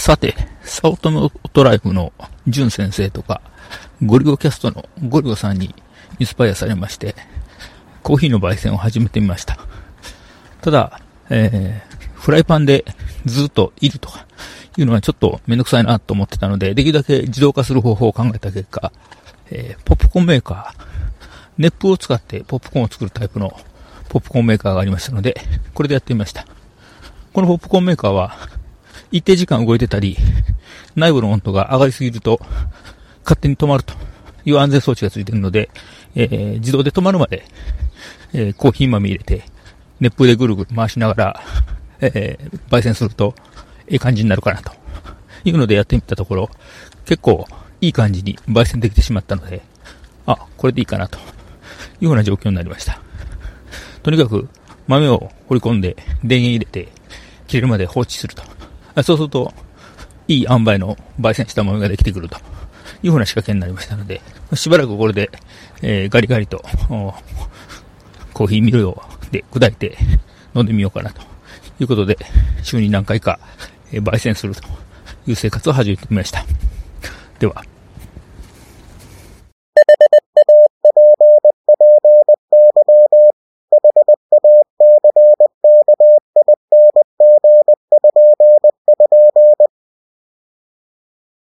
さて、サウトムトライフのジュン先生とか、ゴリゴキャストのゴリゴさんにインスパイアされまして、コーヒーの焙煎を始めてみました。ただ、えー、フライパンでずっといるとかいうのはちょっとめんどくさいなと思ってたので、できるだけ自動化する方法を考えた結果、えー、ポップコーンメーカー、熱風を使ってポップコーンを作るタイプのポップコーンメーカーがありましたので、これでやってみました。このポップコーンメーカーは、一定時間動いてたり、内部の温度が上がりすぎると、勝手に止まるという安全装置がついているので、えー、自動で止まるまで、えー、コーヒー豆入れて、熱風でぐるぐる回しながら、えー、焙煎すると、いい感じになるかなと。いうのでやってみたところ、結構いい感じに焙煎できてしまったので、あ、これでいいかなというような状況になりました。とにかく豆を掘り込んで電源入れて切れるまで放置すると。そうすると、いい塩梅の焙煎した豆ができてくるというふうな仕掛けになりましたので、しばらくこれで、えー、ガリガリと、コーヒーミルをで砕いて飲んでみようかなということで、週に何回か、えー、焙煎するという生活を始めてみました。では。